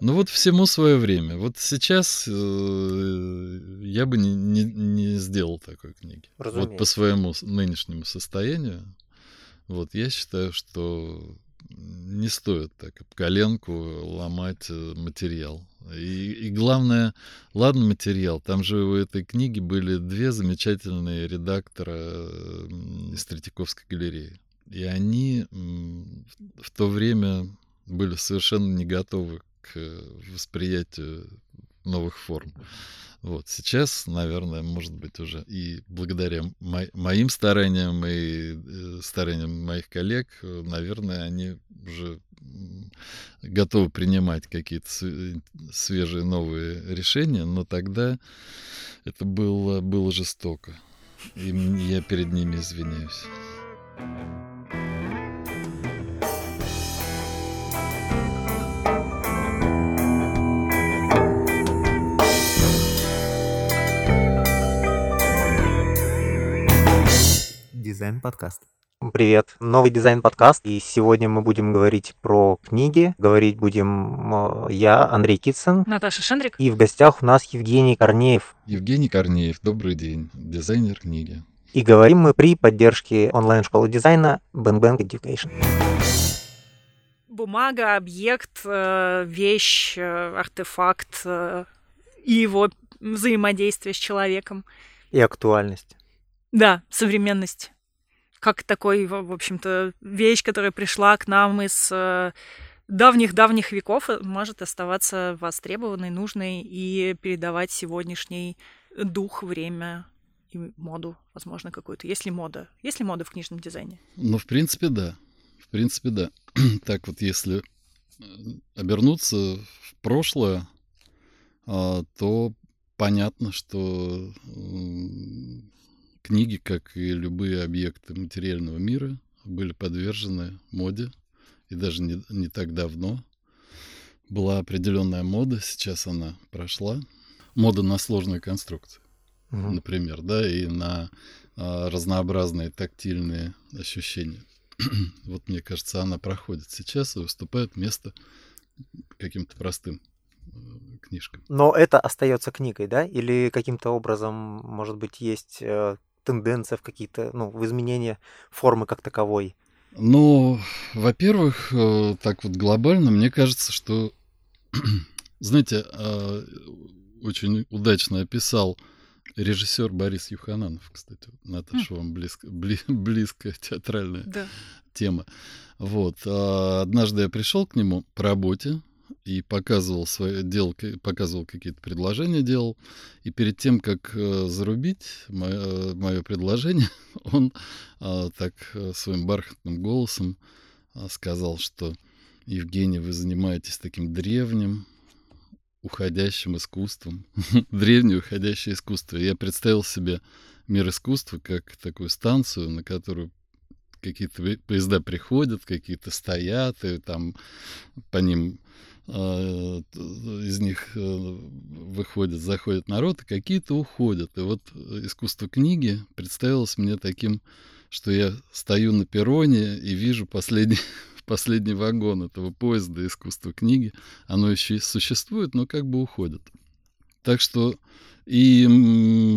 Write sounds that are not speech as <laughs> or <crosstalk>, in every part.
Ну вот всему свое время. Вот сейчас э, я бы не, не, не сделал такой книги. Разумеется. Вот по своему нынешнему состоянию. Вот я считаю, что не стоит так коленку ломать э, материал. И, и главное, ладно материал, там же у этой книги были две замечательные редактора из Третьяковской галереи. И они в то время были совершенно не готовы к восприятию новых форм. Вот сейчас, наверное, может быть уже и благодаря мо- моим стараниям и э, стараниям моих коллег, э, наверное, они уже готовы принимать какие-то свежие новые решения, но тогда это было, было жестоко. И я перед ними извиняюсь. Дизайн-подкаст. Привет, новый дизайн-подкаст, и сегодня мы будем говорить про книги. Говорить будем э, я, Андрей Китсон. Наташа Шендрик. И в гостях у нас Евгений Корнеев. Евгений Корнеев, добрый день, дизайнер книги. И говорим мы при поддержке онлайн-школы дизайна Bang Bang Education. Бумага, объект, э, вещь, э, артефакт и его взаимодействие с человеком. И актуальность. Да, современность как такой, в общем-то, вещь, которая пришла к нам из э, давних-давних веков, э, может оставаться востребованной, нужной и передавать сегодняшний дух, время и моду, возможно, какую-то. Есть ли мода? Есть ли мода в книжном дизайне? Ну, в принципе, да. В принципе, да. <clears throat> так вот, если э, обернуться в прошлое, а, то понятно, что Книги, как и любые объекты материального мира, были подвержены моде. И даже не, не так давно была определенная мода, сейчас она прошла. Мода на сложные конструкции, угу. например, да, и на а, разнообразные тактильные ощущения. <clears throat> вот мне кажется, она проходит сейчас и выступает вместо каким-то простым э, книжкам. Но это остается книгой, да? Или каким-то образом, может быть, есть э, тенденция в какие-то, ну, в изменение формы как таковой? Ну, во-первых, э, так вот глобально, мне кажется, что, <clears throat> знаете, а, очень удачно описал режиссер Борис Юхананов, кстати. Наташа, вам близко, бли, <laughs> близкая театральная да. тема. Вот. А однажды я пришел к нему по работе, и показывал свои, делал, показывал какие-то предложения, делал. И перед тем, как э, зарубить мое, мое предложение, <laughs> он а, так э, своим бархатным голосом а, сказал, что Евгений, вы занимаетесь таким древним, уходящим искусством. <laughs> Древнее уходящее искусство. я представил себе мир искусства как такую станцию, на которую какие-то поезда приходят, какие-то стоят, и там по ним из них э, выходит, заходит народ, и какие-то уходят. И вот искусство книги представилось мне таким, что я стою на перроне и вижу последний, <laughs> последний вагон этого поезда искусства книги. Оно еще существует, но как бы уходит. Так что, и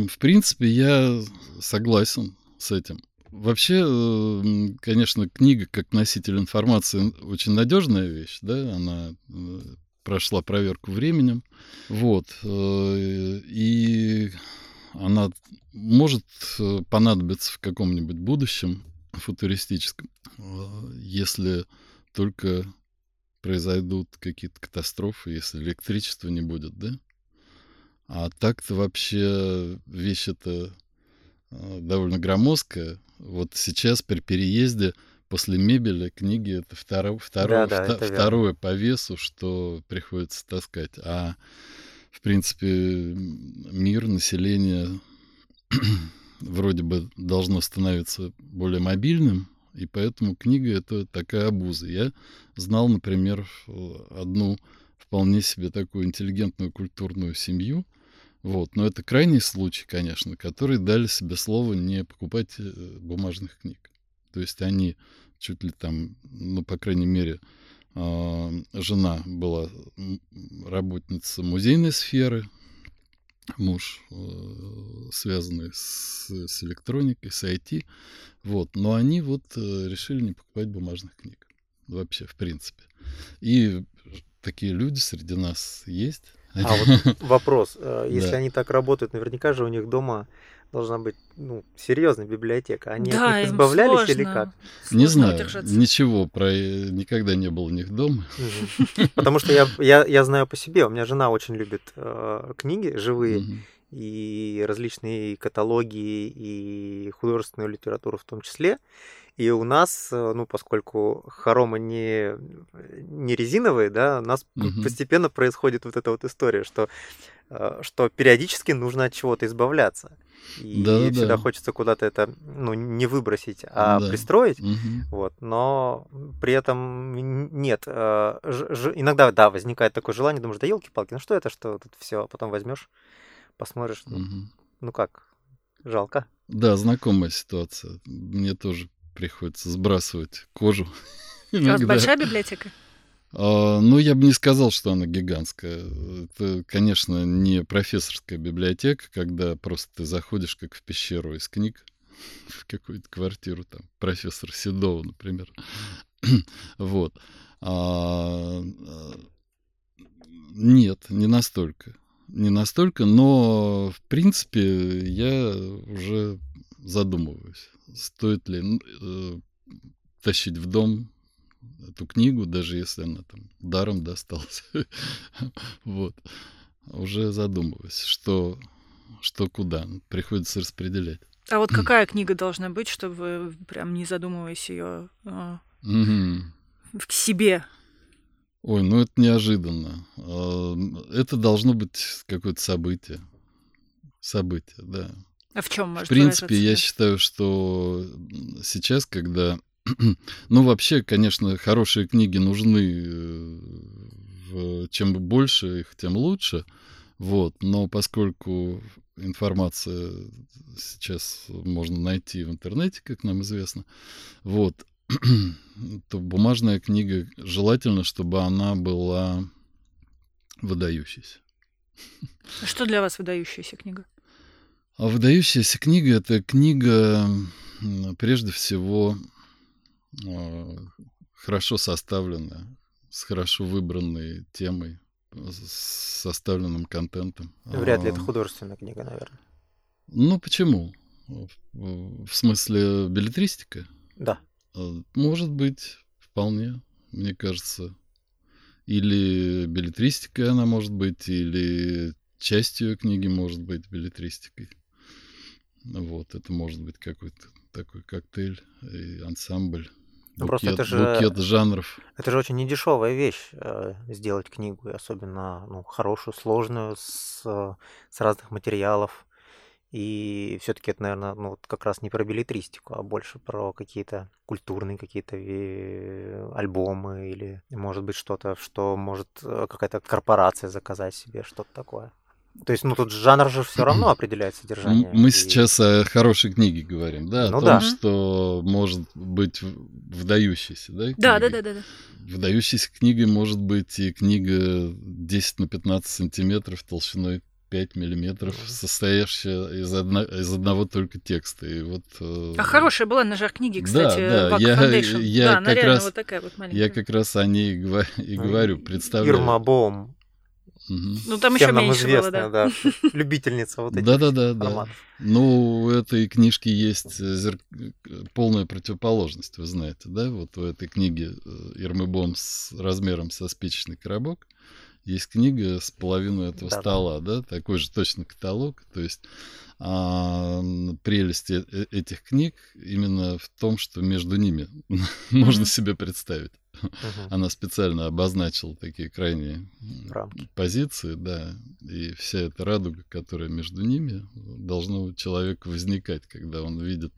в принципе, я согласен с этим. Вообще, э, конечно, книга как носитель информации очень надежная вещь, да, она э, прошла проверку временем, вот, э, и она может понадобиться в каком-нибудь будущем футуристическом, если только произойдут какие-то катастрофы, если электричества не будет, да? А так-то вообще вещь это довольно громоздкая, вот сейчас при переезде после мебели книги это второе, второе, да, да, вто, это второе по весу, что приходится таскать. А в принципе мир, население <clears throat> вроде бы должно становиться более мобильным, и поэтому книга это такая обуза. Я знал, например, одну вполне себе такую интеллигентную культурную семью, вот. Но это крайний случай, конечно, которые дали себе слово не покупать э, бумажных книг. То есть они чуть ли там, ну, по крайней мере, А, жена была работница музейной сферы, муж э, связанный с, с электроникой, с IT. Вот. Но они вот э, решили не покупать бумажных книг. Вообще, в принципе. И такие люди среди нас есть. А вот <laughs> вопрос. Э, если они так работают, наверняка же у них дома должна быть ну, серьезная библиотека. Они да, от них избавлялись сложно. или как? Сложно не знаю, удержаться. ничего про никогда не было у них дома. Потому что я, я, я знаю по себе, у меня жена очень любит э, книги живые и различные каталоги и художественную литературу в том числе. И у нас, э, ну, поскольку хоромы не, не резиновые, да, у нас угу. постепенно происходит вот эта вот история, что, э, что периодически нужно от чего-то избавляться. И да, всегда да. хочется куда-то это, ну, не выбросить, а да. пристроить. Угу. Вот. Но при этом нет. Э, иногда, да, возникает такое желание, думаешь, да елки-палки, ну что это, что тут все, а потом возьмешь, посмотришь, угу. ну как, жалко. Да, знакомая ситуация. Мне тоже приходится сбрасывать кожу. <laughs> У вас большая библиотека? А, ну, я бы не сказал, что она гигантская. Это, конечно, не профессорская библиотека, когда просто ты заходишь как в пещеру из книг <laughs> в какую-то квартиру, там, профессор Седова, например. <clears throat> вот. А, а, нет, не настолько. Не настолько, но, в принципе, я уже задумываюсь стоит ли э, тащить в дом эту книгу, даже если она там даром досталась. <laughs> вот. Уже задумываюсь, что, что куда. Приходится распределять. А вот <clears throat> какая книга должна быть, чтобы вы прям не задумываясь ее э, к себе? Ой, ну это неожиданно. А, это должно быть какое-то событие. Событие, да. А в чем может В принципе, я считаю, что сейчас, когда... <clears throat> ну, вообще, конечно, хорошие книги нужны. Э, чем больше их, тем лучше. Вот. Но поскольку информация сейчас можно найти в интернете, как нам известно, вот, <clears throat> то бумажная книга желательно, чтобы она была выдающейся. Что для вас выдающаяся книга? А выдающаяся книга — это книга, прежде всего, а, хорошо составленная, с хорошо выбранной темой, с составленным контентом. Вряд ли это а, художественная книга, наверное. Ну, почему? В смысле, билетристика? Да. Может быть, вполне, мне кажется. Или билетристика она может быть, или частью книги может быть билетристикой. Вот, это может быть какой-то такой коктейль и ансамбль. Ну, букет, просто это же, букет жанров. Это же очень недешевая вещь э, сделать книгу, особенно ну, хорошую, сложную, с, с разных материалов. И все-таки это, наверное, ну, вот как раз не про билетристику, а больше про какие-то культурные какие-то альбомы или, может быть, что-то, что может э, какая-то корпорация заказать себе, что-то такое. То есть, ну тут жанр же все равно определяет содержание. Мы и... сейчас о хорошей книге говорим, да, ну, о том, да. что может быть выдающейся, да? Да, да, да, да, да. Выдающейся книгой может быть и книга 10 на 15 сантиметров толщиной 5 миллиметров, состоящая из, одно, из одного только текста. И вот, э... А хорошая была на жар книги, кстати, да, да, я, я да, как раз, вот такая вот маленькая. Я как раз о ней и говорю, представляю. Ирма Бом Угу. Ну, там еще меньше известная, было, да. да. <laughs> Любительница вот этих Да-да-да. да. Ну, у этой книжки есть зер... полная противоположность, вы знаете, да? Вот у этой книги Ирмы Бом с размером со спичечный коробок есть книга с половиной этого да, стола, да. да, такой же точно каталог. То есть а, прелесть э, этих книг именно в том, что между ними <laughs> можно себе представить. Она специально обозначила такие крайние Рамки. позиции, да, и вся эта радуга, которая между ними, должна у человека возникать, когда он видит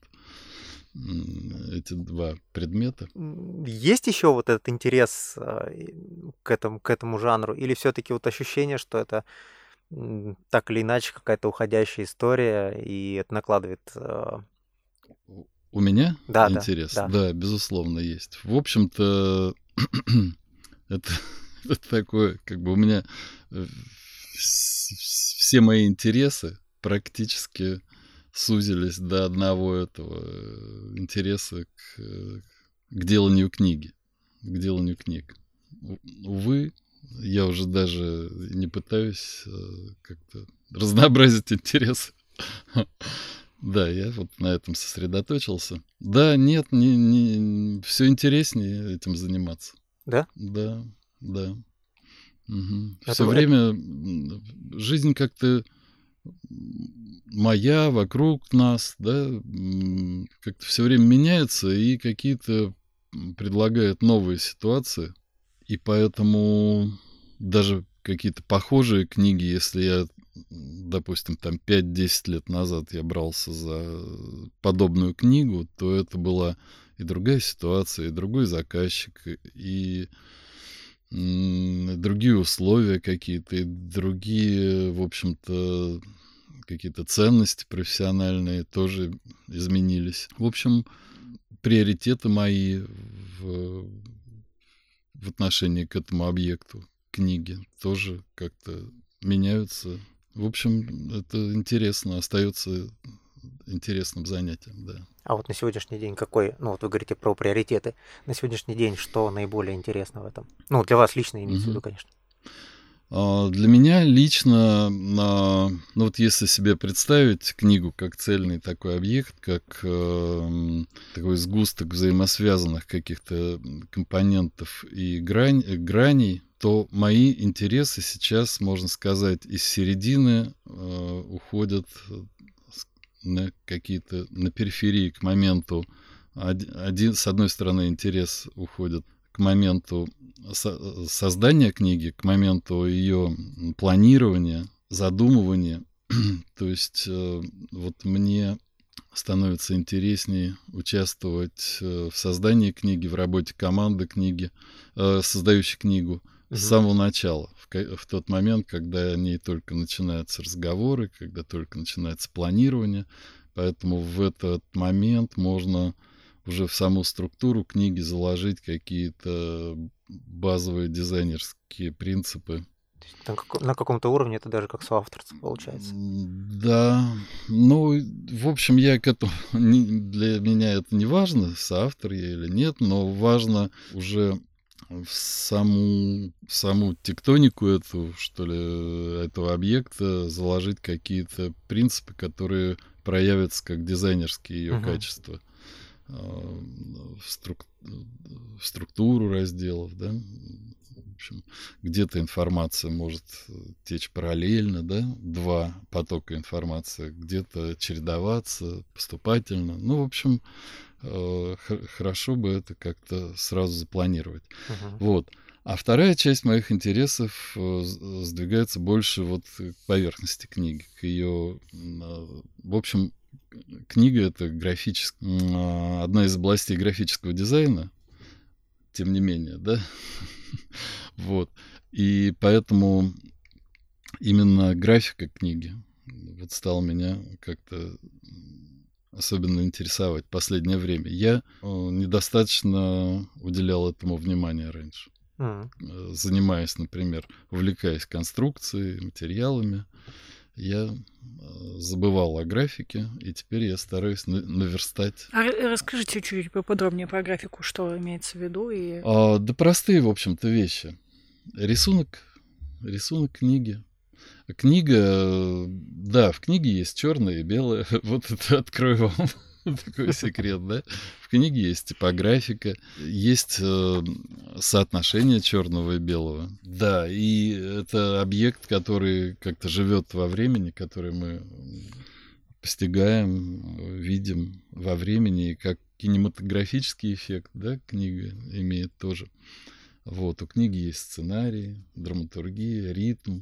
эти два предмета. Есть еще вот этот интерес а, к этому, к этому жанру, или все-таки вот ощущение, что это так или иначе какая-то уходящая история, и это накладывает а, у меня да, интерес? Да, да. да, безусловно, есть. В общем-то, <clears throat> Это, <laughs> это такое, как бы у меня э, все мои интересы практически сузились до одного этого э, интереса к, к деланию книги, к деланию книг. Увы, я уже даже не пытаюсь э, как-то разнообразить интересы. Да, я вот на этом сосредоточился. Да, нет, не, не, все интереснее этим заниматься. Да? Да, да. Угу. Все время жизнь как-то моя, вокруг нас, да, как-то все время меняется и какие-то предлагает новые ситуации. И поэтому даже какие-то похожие книги, если я, допустим, там 5-10 лет назад я брался за подобную книгу, то это была и другая ситуация, и другой заказчик, и другие условия какие-то, и другие, в общем-то, какие-то ценности профессиональные тоже изменились. В общем, приоритеты мои в, в отношении к этому объекту книги тоже как-то меняются. В общем, это интересно, остается интересным занятием, да. А вот на сегодняшний день какой, ну вот вы говорите про приоритеты, на сегодняшний день что наиболее интересно в этом? Ну, для вас лично имеется в виду, конечно. А, для меня лично, ну вот если себе представить книгу как цельный такой объект, как э, такой сгусток взаимосвязанных каких-то компонентов и грань, граней, то мои интересы сейчас, можно сказать, из середины э, уходят на какие-то на периферии к моменту. Один, с одной стороны, интерес уходит к моменту создания книги, к моменту ее планирования, задумывания. <clears throat> То есть э, вот мне становится интереснее участвовать э, в создании книги, в работе команды книги, э, создающей книгу с самого начала, в, в тот момент, когда о ней только начинаются разговоры, когда только начинается планирование. Поэтому в этот момент можно уже в саму структуру книги заложить какие-то базовые дизайнерские принципы. На, как, на каком-то уровне это даже как соавторство получается. Да, ну, в общем, я к этому, <laughs> для меня это не важно, соавтор я или нет, но важно уже в саму, в саму тектонику эту, что ли, этого объекта заложить какие-то принципы, которые проявятся как дизайнерские ее uh-huh. качества в, струк... в структуру разделов, да, в общем, где-то информация может течь параллельно, да, два потока информации, где-то чередоваться поступательно. Ну, в общем, хорошо бы это как-то сразу запланировать. Uh-huh. Вот. А вторая часть моих интересов э, сдвигается больше вот к поверхности книги, к ее, в общем, книга это графическая, одна из областей графического дизайна, тем не менее, да, <laughs> вот, и поэтому именно графика книги вот стала меня как-то особенно интересовать в последнее время. Я э, недостаточно уделял этому внимания раньше. Mm. Занимаясь, например, увлекаясь конструкцией, материалами, я э, забывал о графике, и теперь я стараюсь наверстать. А расскажите чуть-чуть поподробнее про графику, что имеется в виду. И... А, да простые, в общем-то, вещи. Рисунок, рисунок книги. Книга, да, в книге есть черное и белое. <laughs> Вот это открою вам <laughs> такой секрет, да? В книге есть типографика, есть э, соотношение черного и белого. Да, и это объект, который как-то живет во времени, который мы постигаем, видим во времени, и как кинематографический эффект, да, книга имеет тоже. Вот, у книги есть сценарий, драматургия, ритм.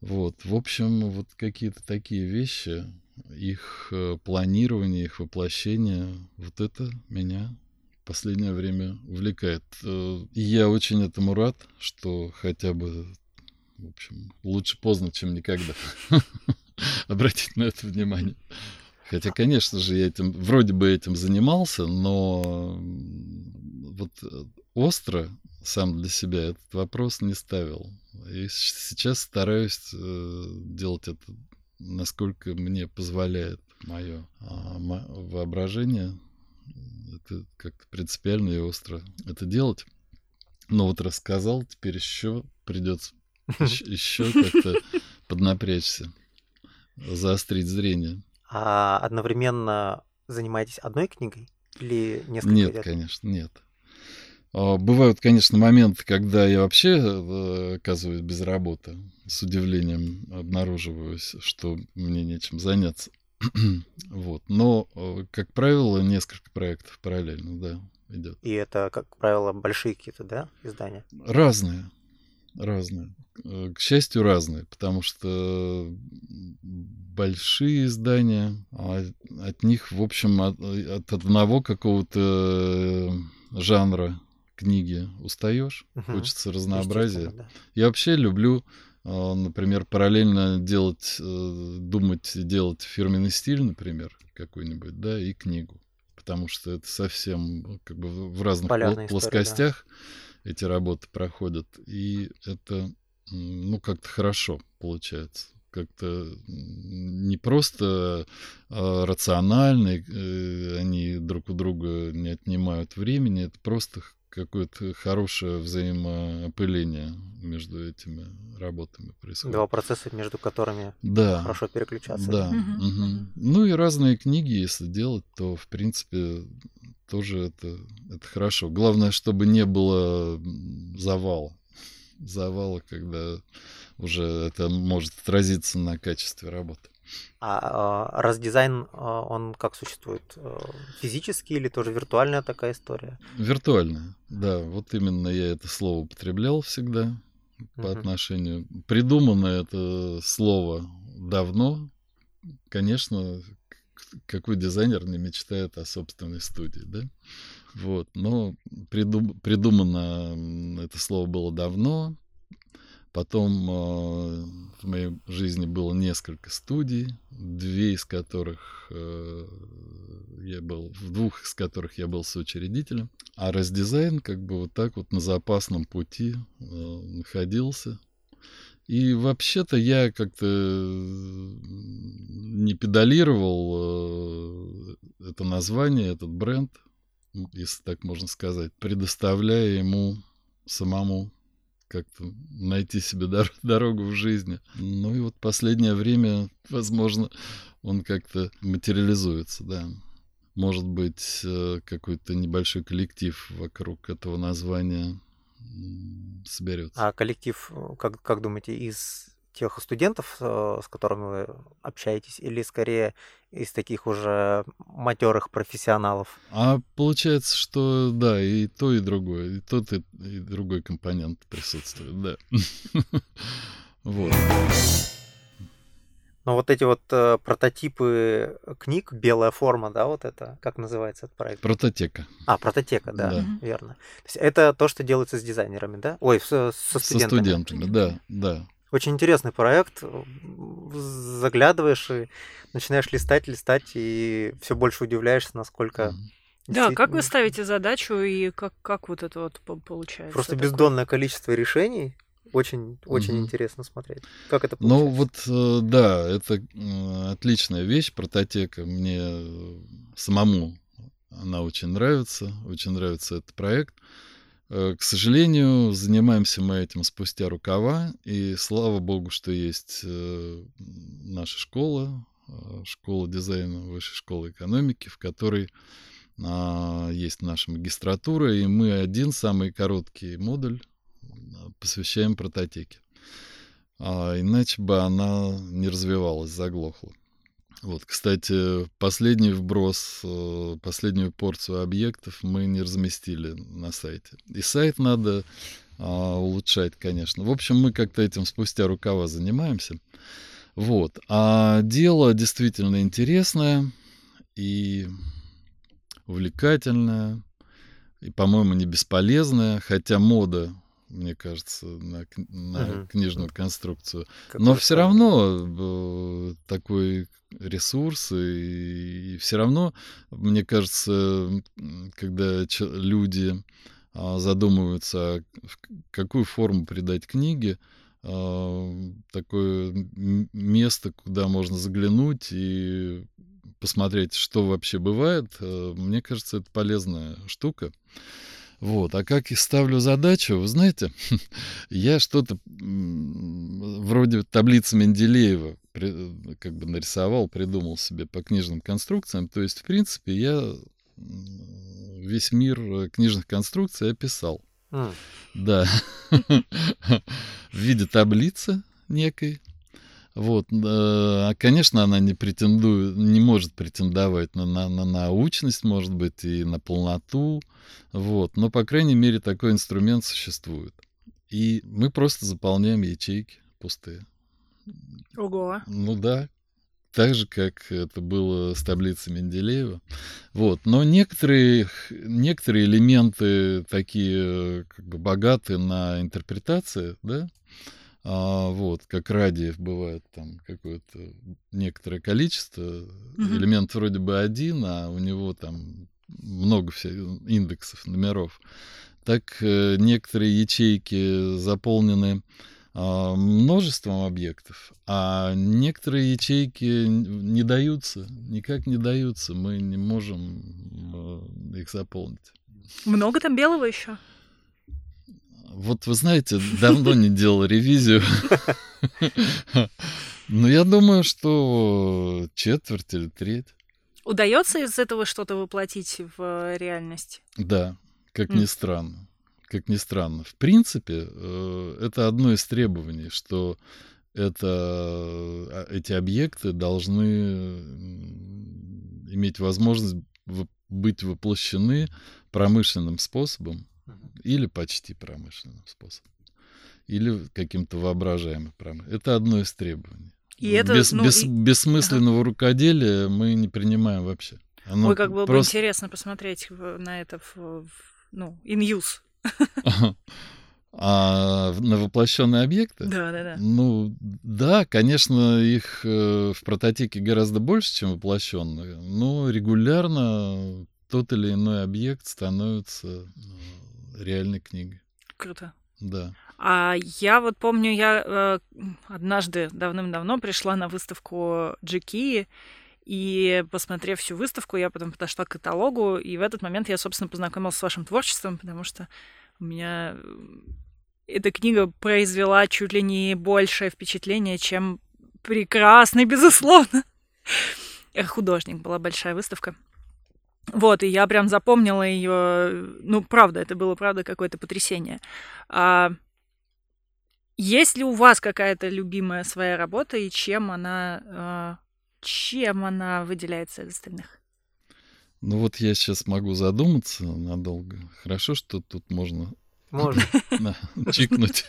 Вот, в общем, вот какие-то такие вещи, их э, планирование, их воплощение, вот это меня в последнее время увлекает. Э, и я очень этому рад, что хотя бы, в общем, лучше поздно, чем никогда <laughs> обратить на это внимание. Хотя, конечно же, я этим, вроде бы этим занимался, но вот э, остро сам для себя этот вопрос не ставил. И сейчас стараюсь э, делать это, насколько мне позволяет мое а, воображение. Это как-то принципиально и остро это делать. Но вот рассказал, теперь еще придется <laughs> еще как-то поднапрячься, заострить зрение. А одновременно занимаетесь одной книгой или несколько Нет, лет? конечно, нет. А, бывают, конечно, моменты, когда я вообще э, оказываюсь без работы. С удивлением обнаруживаюсь, что мне нечем заняться. <clears throat> вот. Но, э, как правило, несколько проектов параллельно, да, идет. И это, как правило, большие какие-то, да, издания? Разные. Разные. Э, к счастью, разные, потому что большие издания, а от них, в общем, от, от одного какого-то жанра книги устаешь, угу. хочется разнообразия. Да. Я вообще люблю, а, например, параллельно делать, э, думать, делать фирменный стиль, например, какой-нибудь, да, и книгу. Потому что это совсем как бы в разных Полярная плоскостях история, да. эти работы проходят. И это, ну, как-то хорошо получается как-то не просто а, рациональны, э, они друг у друга не отнимают времени, это просто какое-то хорошее взаимоопыление между этими работами происходит. Два процесса, между которыми да, хорошо переключаться. Да. Угу. Угу. Ну и разные книги, если делать, то в принципе тоже это, это хорошо. Главное, чтобы не было завала. Завала, когда уже это может отразиться на качестве работы. А, а раздизайн, а, он как существует? Э, физический или тоже виртуальная такая история? Виртуальная, да. Вот именно я это слово употреблял всегда по uh-huh. отношению. Придумано это слово давно. Конечно, какой дизайнер не мечтает о собственной студии, да? Вот, но придум, придумано это слово было давно, Потом э, в моей жизни было несколько студий, две из которых э, я был, в двух из которых я был соучредителем. А раздизайн как бы вот так вот на запасном пути э, находился. И вообще-то я как-то не педалировал э, это название, этот бренд, если так можно сказать, предоставляя ему самому как-то найти себе дор- <laughs> дорогу в жизни. Ну и вот последнее время, возможно, он как-то материализуется, да. Может быть, э, какой-то небольшой коллектив вокруг этого названия соберется. А коллектив, э, как, как думаете, из тех студентов, э, с которыми вы общаетесь, или скорее из таких уже матерых профессионалов? А получается, что да, и то, и другое, и тот, и, и другой компонент присутствует, да. <laughs> Вот. Но вот эти вот э, прототипы книг, белая форма, да, вот это, как называется этот проект? Прототека. А, прототека, да, да. верно. То есть это то, что делается с дизайнерами, да? Ой, со, со студентами. Со студентами, да, да. Очень интересный проект. Заглядываешь и начинаешь листать, листать, и все больше удивляешься, насколько да, как вы ставите задачу и как, как вот это вот получается? Просто такое? бездонное количество решений. Очень, очень mm интересно смотреть. Как это ну получается? Ну вот, э, да, это э, отличная вещь, прототека. Мне самому она очень нравится, очень нравится этот проект. Э, к сожалению, занимаемся мы этим спустя рукава, и слава богу, что есть э, наша школа, э, школа дизайна, высшая школа экономики, в которой а, есть наша магистратура, и мы один самый короткий модуль посвящаем прототеке. А иначе бы она не развивалась, заглохла. Вот, кстати, последний вброс, э, последнюю порцию объектов мы не разместили на сайте. И сайт надо а, улучшать, конечно. В общем, мы как-то этим спустя рукава занимаемся. Вот. А дело действительно интересное и увлекательное, и, по-моему, не бесполезное, хотя мода мне кажется, на, на угу. книжную конструкцию. Какой Но все равно э, такой ресурс, и, и все равно, мне кажется, когда люди а, задумываются, какую форму придать книге, а, такое место, куда можно заглянуть и посмотреть, что вообще бывает, э, мне кажется, это полезная штука. Вот. А как я ставлю задачу, вы знаете, <laughs> я что-то вроде таблицы Менделеева как бы нарисовал, придумал себе по книжным конструкциям. То есть, в принципе, я весь мир э, книжных конструкций описал. Mm. Да. <laughs> В виде таблицы некой. Вот, а, конечно, она не претендует, не может претендовать на, на, на научность, может быть, и на полноту, вот, но, по крайней мере, такой инструмент существует. И мы просто заполняем ячейки пустые. Ого. Ну да, так же, как это было с таблицей Менделеева. Вот. Но некоторые, некоторые элементы такие как бы богатые на интерпретации, да, а, вот, как радиев бывает там какое-то некоторое количество, mm-hmm. элемент вроде бы один, а у него там много всех индексов, номеров. Так э, некоторые ячейки заполнены э, множеством объектов, а некоторые ячейки не даются, никак не даются, мы не можем э, их заполнить. Много там белого еще? Вот вы знаете, давно не делал ревизию. Но я думаю, что четверть или треть. Удается из этого что-то воплотить в реальность? Да, как ни странно. Как ни странно. В принципе, э, это одно из требований, что это, а, эти объекты должны иметь возможность быть воплощены промышленным способом или почти промышленным способом. Или каким-то воображаемым промышленным. Это одно из требований. И это, Без, ну, без, и... Бессмысленного ага. рукоделия мы не принимаем вообще. Оно Ой, как было просто... бы интересно посмотреть на это в, в ну, in use. А на воплощенные объекты? Да, да, да. Ну, да, конечно, их э, в прототипе гораздо больше, чем воплощенные, но регулярно тот или иной объект становится ну, реальной книгой. Круто. Да. А я вот помню, я э, однажды давным-давно пришла на выставку Джеки, и посмотрев всю выставку, я потом подошла к каталогу, и в этот момент я, собственно, познакомилась с вашим творчеством, потому что у меня эта книга произвела чуть ли не большее впечатление, чем прекрасный, <laughs> безусловно. Художник была большая выставка. Вот, и я прям запомнила ее. Ну, правда, это было, правда, какое-то потрясение. А, есть ли у вас какая-то любимая своя работа и чем она, а, чем она выделяется из остальных? Ну вот я сейчас могу задуматься надолго. Хорошо, что тут можно можно. <laughs> Чикнуть.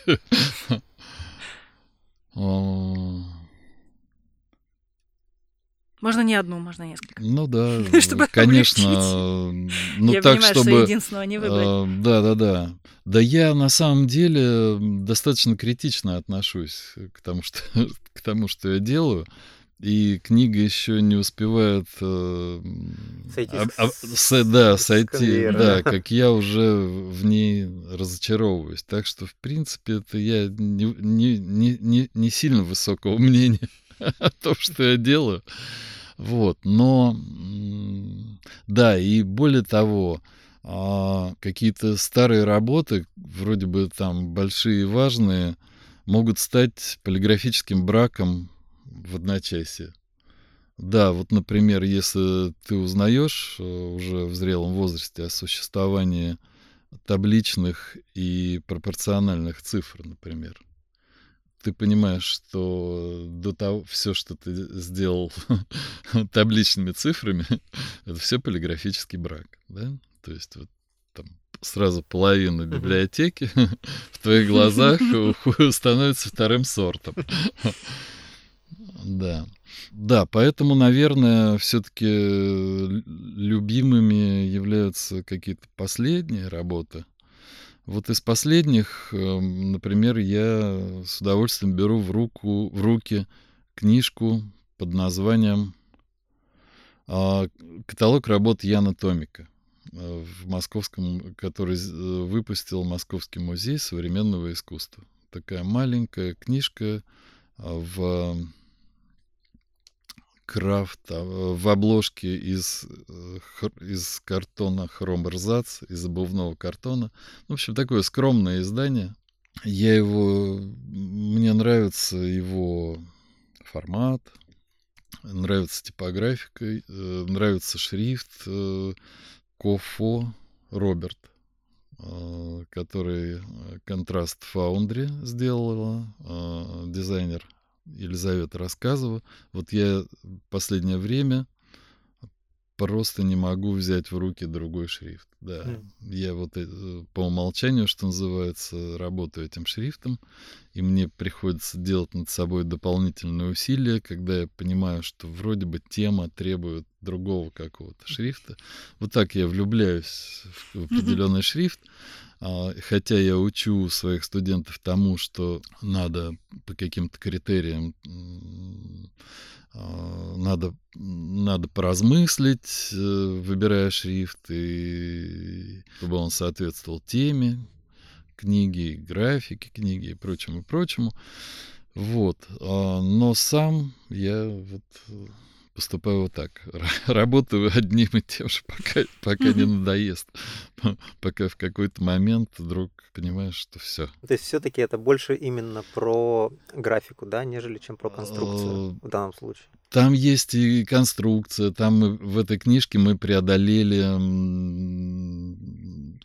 <laughs> Можно не одну, можно несколько. Ну да, <laughs> чтобы конечно. Ну я так, понимаю, чтобы... что единственного не выбрать. А, да, да, да. Да я на самом деле достаточно критично отношусь к тому, что, <laughs> к тому, что я делаю. И книга еще не успевает э, сойти, а, а, с, да, сойти, конвейера. да, <laughs> как я уже в ней разочаровываюсь. Так что, в принципе, это я не, не, не, не, не сильно высокого мнения <laughs> о том, что я делаю. Вот, но да, и более того, а, какие-то старые работы, вроде бы там большие и важные, могут стать полиграфическим браком в одночасье. Да, вот, например, если ты узнаешь э, уже в зрелом возрасте о существовании табличных и пропорциональных цифр, например, ты понимаешь, что до того все, что ты сделал <laughs> табличными цифрами, <laughs> это все полиграфический брак, да? То есть вот там сразу половина библиотеки <laughs> в твоих глазах становится вторым сортом. Да. Да, поэтому, наверное, все-таки любимыми являются какие-то последние работы. Вот из последних, эм, например, я с удовольствием беру в, руку, в руки книжку под названием а, «Каталог работ Яна Томика», э, в московском, который э, выпустил Московский музей современного искусства. Такая маленькая книжка а, в крафт а, в обложке из, э, из картона хромерзац, из обувного картона. В общем, такое скромное издание. Я его... Мне нравится его формат, нравится типографика, э, нравится шрифт э, Кофо Роберт, который контраст Foundry сделала, дизайнер Елизавета рассказывала. Вот я последнее время просто не могу взять в руки другой шрифт. Да, mm. я вот э, по умолчанию, что называется, работаю этим шрифтом, и мне приходится делать над собой дополнительные усилия, когда я понимаю, что вроде бы тема требует другого какого-то шрифта. Вот так я влюбляюсь в определенный mm-hmm. шрифт, хотя я учу своих студентов тому, что надо по каким-то критериям а, надо, надо поразмыслить, э, выбирая шрифт, и чтобы он соответствовал теме книги, графике книги и прочему, и прочему. Вот. А, но сам я вот поступаю вот так. <laughs> Работаю одним и тем же, пока, пока не надоест. Пока в какой-то момент вдруг понимаешь, что все. То есть все-таки это больше именно про графику, да, нежели чем про конструкцию а, в данном случае? Там есть и конструкция, там мы, в этой книжке мы преодолели,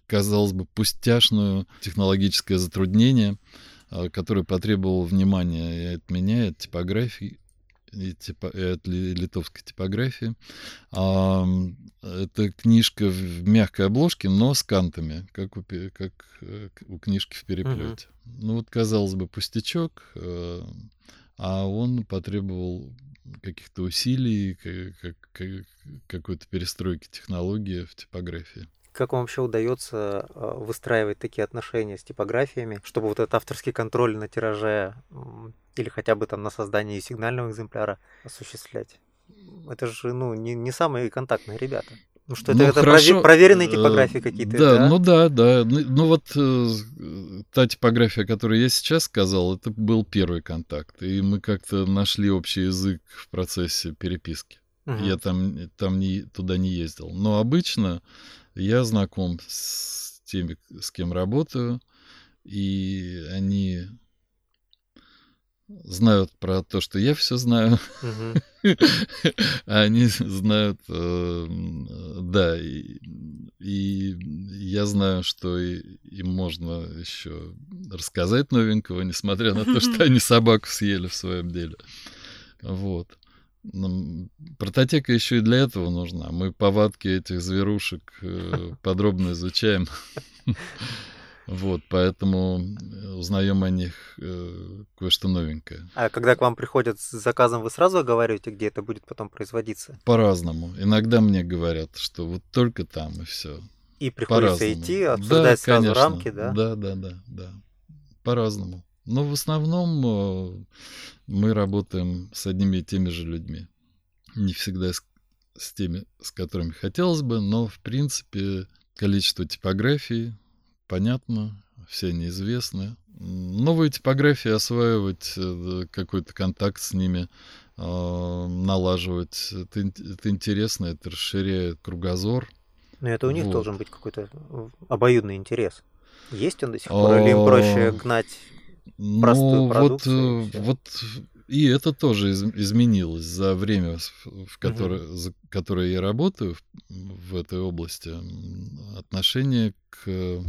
казалось бы, пустяшную технологическое затруднение, а, которое потребовало внимания и от меня, и от типографии, и, типа, и от литовской типографии. А, это книжка в мягкой обложке, но с кантами, как у, как э, у книжки в переплете. Uh-huh. Ну вот, казалось бы, пустячок, э, а он потребовал каких-то усилий, как, как, какой-то перестройки технологии в типографии. Как вам вообще удается э, выстраивать такие отношения с типографиями, чтобы вот этот авторский контроль на тираже или хотя бы там на создании сигнального экземпляра осуществлять? Это же, ну, не, не самые контактные ребята. Ну что, это, ну, это хорошо. проверенные э, типографии какие-то? Да, да, ну да, да. Ну, ну вот э, та типография, которую я сейчас сказал, это был первый контакт. И мы как-то нашли общий язык в процессе переписки. Угу. Я там, там не, туда не ездил. Но обычно я знаком с теми, с кем работаю, и они знают про то, что я все знаю, а <laughs> они знают, эм, да, и, я знаю, что им можно еще рассказать новенького, несмотря на то, <laughs> что они собаку съели в своем деле. Вот. Прототека еще и для этого нужна. Мы повадки этих зверушек э, подробно изучаем. <laughs> Вот, поэтому э, узнаем о них э, кое-что новенькое. А когда к вам приходят с заказом, вы сразу оговариваете, где это будет потом производиться? По-разному. Иногда мне говорят, что вот только там и все. И приходится идти, обсуждать да, сразу конечно. рамки, да? Да, да, да, да. По-разному. Но в основном э, мы работаем с одними и теми же людьми. Не всегда с, с теми, с которыми хотелось бы, но в принципе количество типографий понятно, все неизвестны. Новые типографии осваивать, э, какой-то контакт с ними э, налаживать, это, это интересно, это расширяет кругозор. Но это у них вот. должен быть какой-то обоюдный интерес. Есть он до сих пор, или им проще гнать простую ну, продукцию? Вот, вот и это тоже из, изменилось за время, в которое, угу. за которое я работаю в, в этой области. Отношение к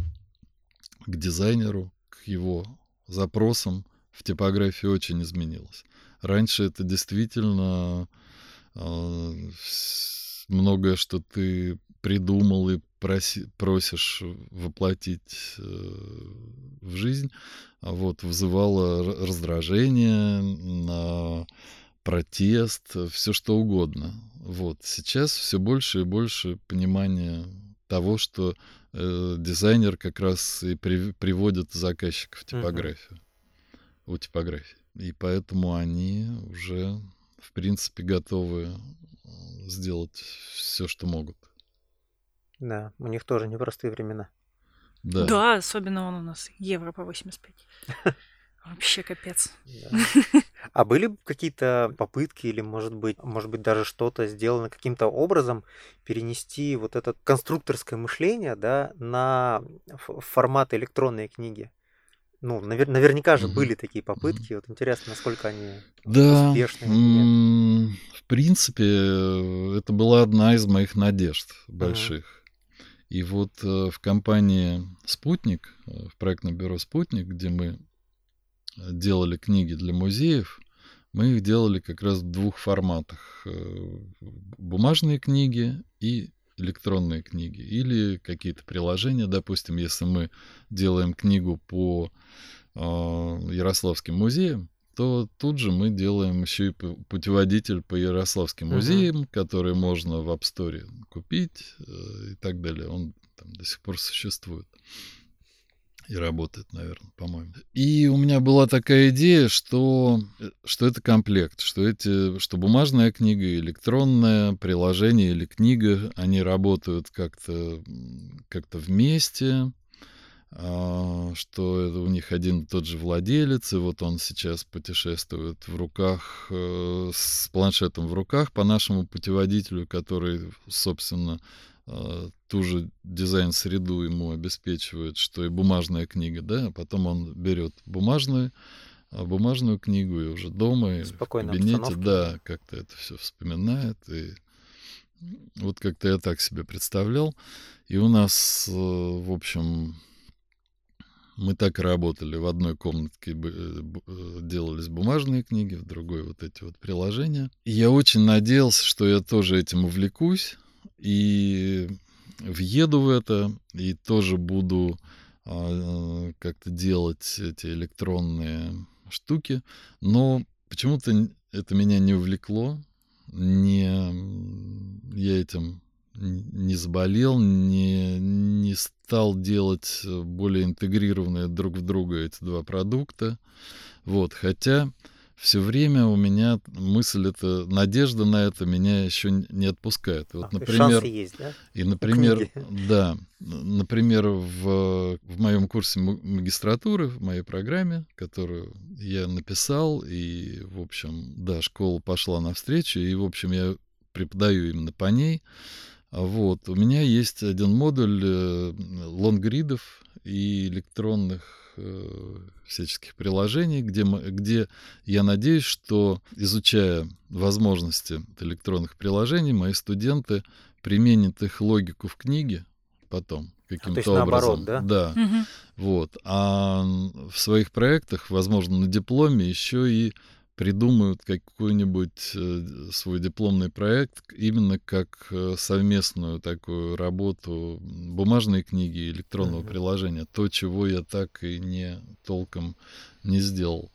к дизайнеру, к его запросам в типографии очень изменилось. Раньше это действительно э, многое, что ты придумал и проси, просишь воплотить э, в жизнь, а вот, вызывало раздражение, на протест, все что угодно. Вот. Сейчас все больше и больше понимания того, что э, дизайнер как раз и при, приводит заказчика в типографию, uh-huh. у типографии. И поэтому они уже, в принципе, готовы э, сделать все, что могут. Да, у них тоже непростые времена. Да. да, особенно он у нас евро по 85. <laughs> Вообще капец. <laughs> А были какие-то попытки или, может быть, может быть, даже что-то сделано каким-то образом перенести вот это конструкторское мышление, да, на формат электронной книги? Ну, навер- наверняка же были такие попытки. Вот интересно, насколько они да, успешны. В принципе, это была одна из моих надежд больших. И вот э, в компании «Спутник», э, в проектном бюро «Спутник», где мы делали книги для музеев, мы их делали как раз в двух форматах. Э, бумажные книги и электронные книги. Или какие-то приложения. Допустим, если мы делаем книгу по э, Ярославским музеям, то тут же мы делаем еще и путеводитель по Ярославским музеям, uh-huh. который можно в App Store купить э, и так далее. Он там до сих пор существует и работает, наверное, по-моему. И у меня была такая идея, что, э, что это комплект, что, эти, что бумажная книга, электронное приложение или книга, они работают как-то как вместе, а, что это у них один и тот же владелец, и вот он сейчас путешествует в руках, э, с планшетом в руках по нашему путеводителю, который, собственно, ту же дизайн-среду ему обеспечивает, что и бумажная книга, да, а потом он берет бумажную, а, бумажную книгу и уже дома, и в кабинете, обстановке. да, как-то это все вспоминает. И вот как-то я так себе представлял. И у нас, э, в общем, мы так работали. В одной комнатке э, э, делались бумажные книги, в другой вот эти вот приложения. И я очень надеялся, что я тоже этим увлекусь и въеду в это, и тоже буду а, как-то делать эти электронные штуки. Но почему-то это меня не увлекло, не, я этим не заболел, не, не стал делать более интегрированные друг в друга эти два продукта. Вот, хотя все время у меня мысль это, надежда на это меня еще не отпускает. Вот, а, например, есть, да? И, например, да, например, в, в моем курсе магистратуры, в моей программе, которую я написал, и, в общем, да, школа пошла навстречу, и, в общем, я преподаю именно по ней. Вот, у меня есть один модуль э, лонгридов и электронных всяческих приложений, где, мы, где я надеюсь, что изучая возможности электронных приложений, мои студенты применят их логику в книге потом каким-то а, образом. Наоборот, да? Да. Угу. Вот. А в своих проектах, возможно, на дипломе еще и придумают какой-нибудь э, свой дипломный проект именно как э, совместную такую работу бумажной книги электронного mm-hmm. приложения. То, чего я так и не толком не сделал.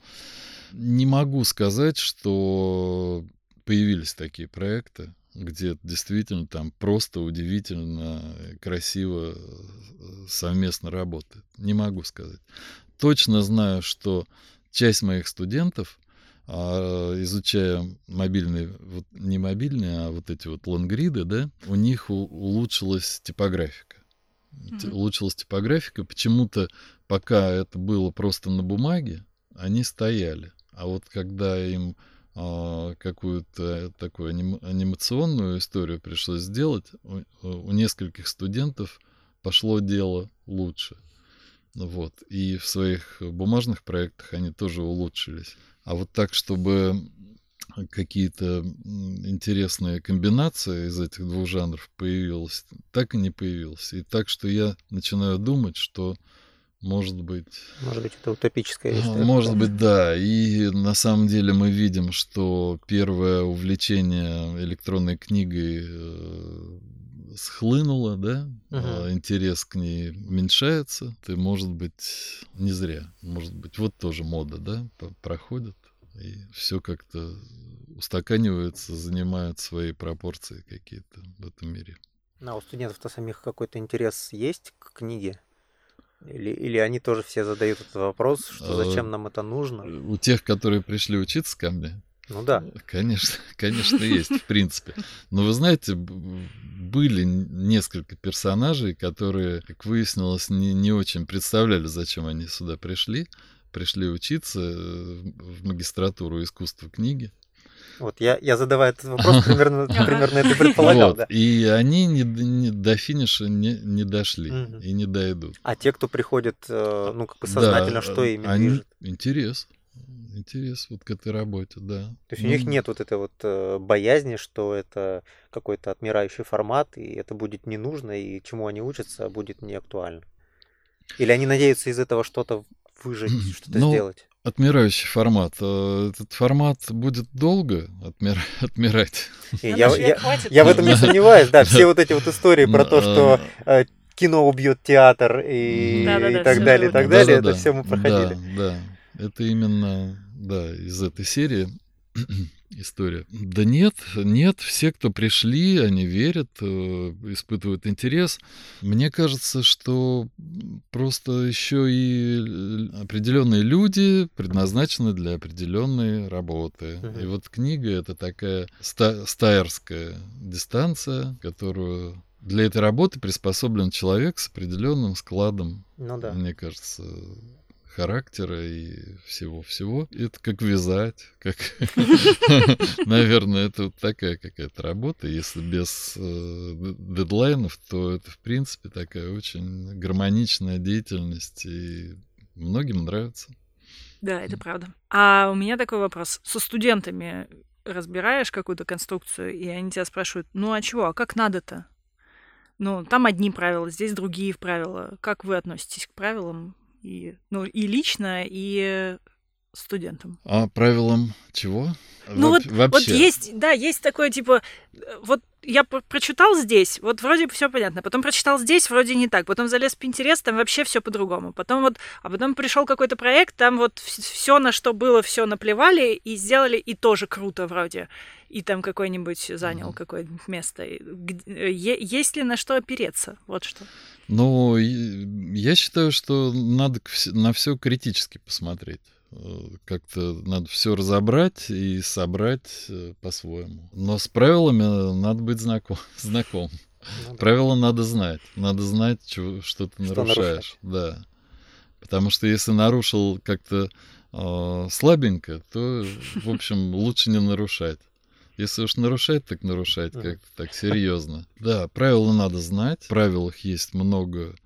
Не могу сказать, что появились такие проекты, где действительно там просто удивительно красиво э, совместно работает. Не могу сказать. Точно знаю, что часть моих студентов а, изучая мобильные, вот не мобильные, а вот эти вот лонгриды, да, у них улучшилась типографика. Mm-hmm. Улучшилась типографика. Почему-то, пока это было просто на бумаге, они стояли. А вот когда им а, какую-то такую аним, анимационную историю пришлось сделать, у, у нескольких студентов пошло дело лучше. Вот. И в своих бумажных проектах они тоже улучшились. А вот так, чтобы какие-то интересные комбинации из этих двух жанров появилась, так и не появилась. И так, что я начинаю думать, что может быть... Может быть, это утопическая вещь. Может быть, да. И на самом деле мы видим, что первое увлечение электронной книгой э, схлынуло, да, угу. интерес к ней уменьшается, ты, может быть, не зря. Может быть, вот тоже мода, да, проходит, и все как-то устаканивается, занимает свои пропорции какие-то в этом мире. А у студентов-то самих какой-то интерес есть к книге? Или, или они тоже все задают этот вопрос, что зачем а, нам это нужно? У тех, которые пришли учиться ко мне, ну да. Конечно, <laughs> конечно, есть, в принципе. Но вы знаете, были несколько персонажей, которые, как выяснилось, не, не очень представляли, зачем они сюда пришли. Пришли учиться э, в магистратуру искусства книги. Вот я, я задавая этот вопрос, <laughs> примерно, примерно это предполагал. Вот. Да. И они не, не, до финиша не, не дошли угу. и не дойдут. А те, кто приходит, э, ну, как бы сознательно, да, что ими они, движет? Интерес интерес вот к этой работе, да. То есть ну, у них нет вот этой вот э, боязни, что это какой-то отмирающий формат, и это будет не нужно, и чему они учатся, будет не актуально. Или они надеются из этого что-то выжить, что-то ну, сделать? Отмирающий формат. Э, этот формат будет долго отмир... <laughs> отмирать. Я, я, я в этом не сомневаюсь, да. <laughs> Все вот эти вот истории про то, что э, кино убьет театр и, и так далее, и так далее, это все мы проходили. Да, да. Это именно да, из этой серии <clears throat> история. Да нет, нет, все, кто пришли, они верят, э, испытывают интерес. Мне кажется, что просто еще и определенные люди предназначены для определенной работы. И вот книга это такая ста- стайерская дистанция, которую для этой работы приспособлен человек с определенным складом, ну, да. мне кажется, характера и всего-всего. Это как вязать, как... <laughs> Наверное, это вот такая какая-то работа. Если без э, дедлайнов, то это, в принципе, такая очень гармоничная деятельность, и многим нравится. Да, это правда. А у меня такой вопрос. Со студентами разбираешь какую-то конструкцию, и они тебя спрашивают, ну а чего, а как надо-то? Ну, там одни правила, здесь другие правила. Как вы относитесь к правилам? И, ну, и лично, и студентам. А правилам чего? Ну Во- вот, вообще. вот есть, да, есть такое типа, вот я прочитал здесь, вот вроде все понятно, потом прочитал здесь, вроде не так, потом залез в Pinterest, там вообще все по-другому, потом вот, а потом пришел какой-то проект, там вот все, на что было, все наплевали и сделали, и тоже круто вроде, и там какой-нибудь занял mm-hmm. какое-нибудь место. Есть ли на что опереться? Вот что. Ну, я считаю, что надо на все критически посмотреть. Э, как-то надо все разобрать и собрать э, по-своему. Но с правилами надо быть знаком. <laughs> знаком. Ну, да. Правила надо знать. Надо знать, что, что ты что нарушаешь. Нарушать. Да. Потому что если нарушил как-то э, слабенько, то, в <laughs> общем, лучше не нарушать. Если уж нарушать, так нарушать как-то так серьезно. Да, правила надо знать. В правилах есть много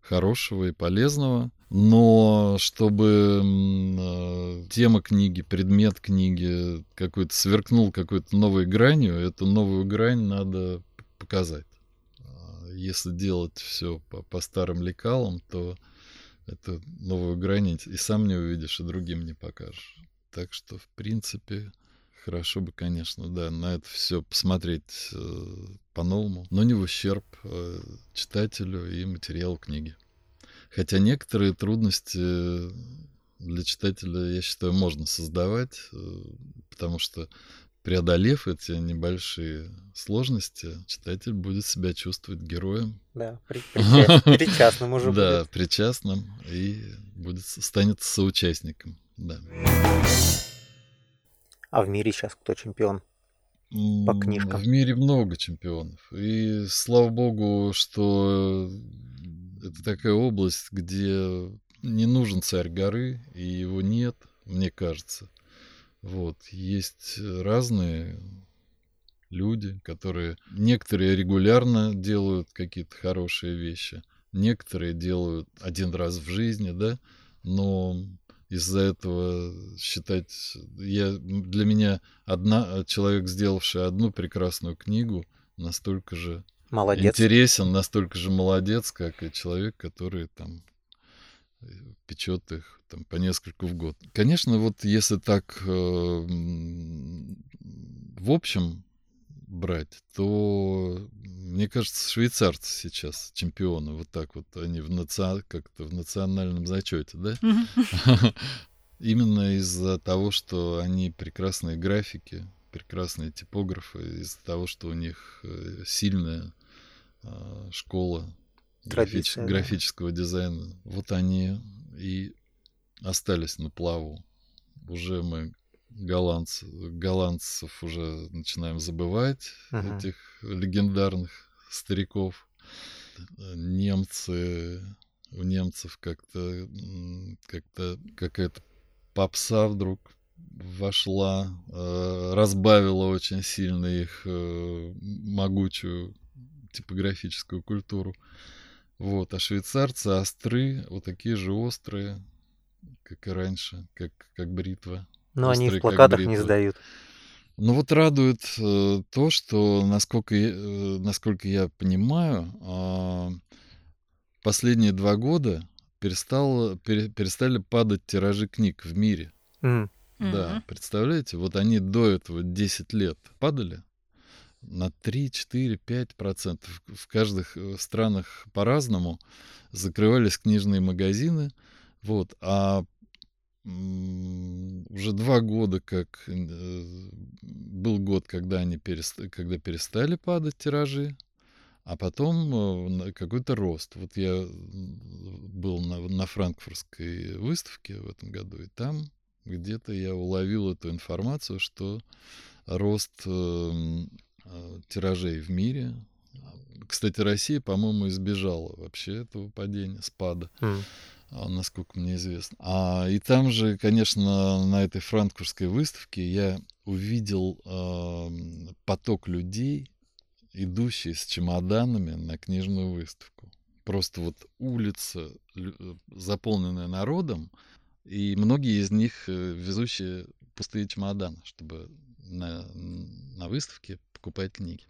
хорошего и полезного. Но чтобы э, тема книги, предмет книги какой-то сверкнул какой-то новой гранью, эту новую грань надо показать. А если делать все по, по старым лекалам, то эту новую грань и сам не увидишь, и другим не покажешь. Так что, в принципе, Хорошо бы, конечно, да, на это все посмотреть э, по-новому, но не в ущерб э, читателю и материалу книги. Хотя некоторые трудности для читателя, я считаю, можно создавать, э, потому что преодолев эти небольшие сложности, читатель будет себя чувствовать героем. Да, <laughs> причастным уже Да, будет. причастным и будет, станет соучастником. Да. А в мире сейчас кто чемпион? По книжкам. В мире много чемпионов. И слава богу, что это такая область, где не нужен царь горы, и его нет, мне кажется. Вот. Есть разные люди, которые... Некоторые регулярно делают какие-то хорошие вещи, некоторые делают один раз в жизни, да, но из-за этого считать... Я, для меня одна, человек, сделавший одну прекрасную книгу, настолько же молодец. интересен, настолько же молодец, как и человек, который там э, печет их там, по нескольку в год. Конечно, вот если так э, в общем брать, то мне кажется, швейцарцы сейчас чемпионы. Вот так вот они в наци... как-то в национальном зачете, да? <laughs> Именно из-за того, что они прекрасные графики, прекрасные типографы, из-за того, что у них э, сильная школа графич, да. графического дизайна. Вот они и остались на плаву. Уже мы голландц, голландцев уже начинаем забывать, uh-huh. этих легендарных стариков. Немцы, у немцев как-то как-то какая-то попса вдруг вошла, э, разбавила очень сильно их э, могучую типографическую культуру. Вот, а швейцарцы остры, вот такие же острые, как и раньше, как, как бритва. Но острые, они в плакатах не сдают. Ну вот радует э, то, что, насколько, э, насколько я понимаю, э, последние два года перестал, пере, перестали падать тиражи книг в мире. Mm. Да, mm-hmm. представляете, вот они до этого 10 лет падали на 3, 4, 5 процентов. В каждых э, странах по-разному закрывались книжные магазины. Вот, а уже два года, как э, был год, когда они перестали, когда перестали падать тиражи, а потом э, какой-то рост. Вот я был на, на франкфуртской выставке в этом году, и там где-то я уловил эту информацию, что рост эм, тиражей в мире. Кстати, Россия, по-моему, избежала вообще этого падения, спада. Mm насколько мне известно. А, и там же, конечно, на этой франкфуртской выставке я увидел э, поток людей, идущие с чемоданами на книжную выставку. Просто вот улица, э, заполненная народом, и многие из них э, везущие пустые чемоданы, чтобы на, на выставке покупать книги.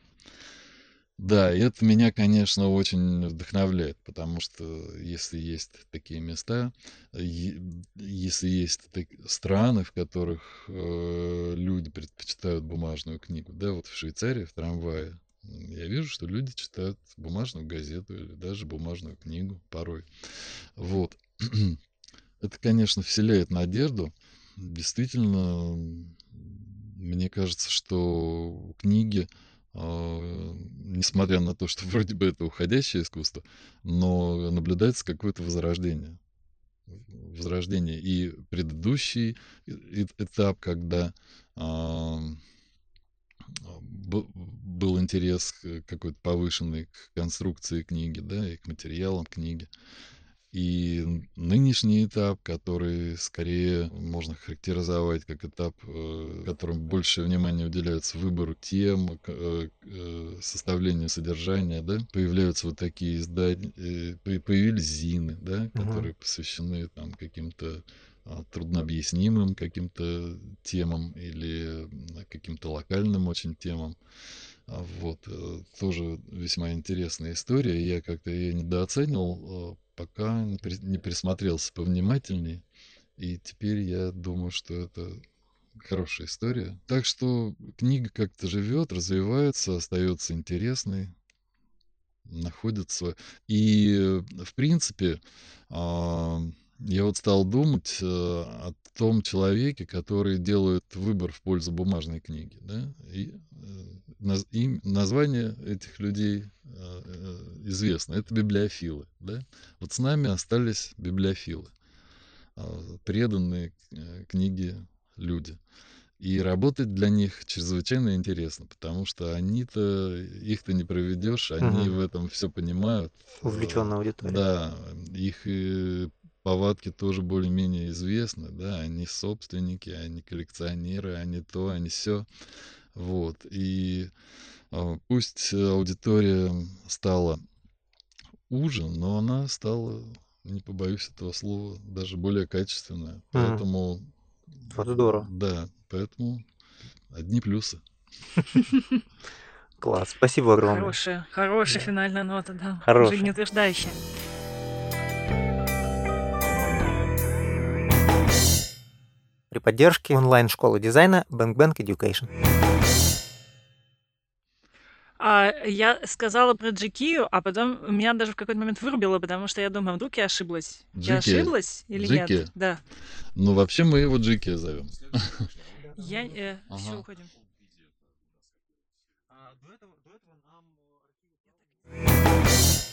Да, это меня, конечно, очень вдохновляет, потому что если есть такие места, если есть страны, в которых э, люди предпочитают бумажную книгу, да, вот в Швейцарии, в трамвае, я вижу, что люди читают бумажную газету или даже бумажную книгу порой. Вот. <clears throat> Это, конечно, вселяет надежду. Действительно, мне кажется, что книги, а, несмотря на то, что <laughs> вроде бы это уходящее искусство, но наблюдается какое-то возрождение. Возрождение. И предыдущий этап, когда а, был интерес какой-то повышенный к конструкции книги, да, и к материалам книги. И нынешний этап, который скорее можно характеризовать как этап, э, которым больше внимания уделяется выбору тем, э, э, составлению содержания, да, появляются вот такие издания, появились зины, да, которые посвящены там каким-то а, труднообъяснимым каким-то темам или каким-то локальным очень темам. А, вот, тоже весьма интересная история. Я как-то ее недооценил, пока не присмотрелся повнимательнее. И теперь я думаю, что это хорошая история. Так что книга как-то живет, развивается, остается интересной, находится. И, в принципе, а, я вот стал думать э, о том человеке, который делает выбор в пользу бумажной книги. Да? И, э, и название этих людей э, известно. Это библиофилы. Да? Вот с нами остались библиофилы, преданные книги люди. И работать для них чрезвычайно интересно, потому что они-то, их-то не проведешь, они угу. в этом все понимают. Увлеченная аудитория. Да, их повадки тоже более-менее известны, да, они собственники, они коллекционеры, они то, они все. Вот. И э, пусть аудитория стала уже, но она стала, не побоюсь этого слова, даже более качественная. Поэтому... Вот здорово. Да, поэтому одни плюсы. <laughs> Класс, спасибо огромное. Хорошая, хорошая да. финальная нота, да. Хорошая. Жизнеутверждающая. При поддержке онлайн-школы дизайна Bang Bang Education. А я сказала про GQ, а потом меня даже в какой-то момент вырубило, потому что я думаю, вдруг я ошиблась. GQ. Я ошиблась или GQ. нет? Да. Ну, вообще мы его GQ зовем. Я... Э, ага. Все, уходим. Thank you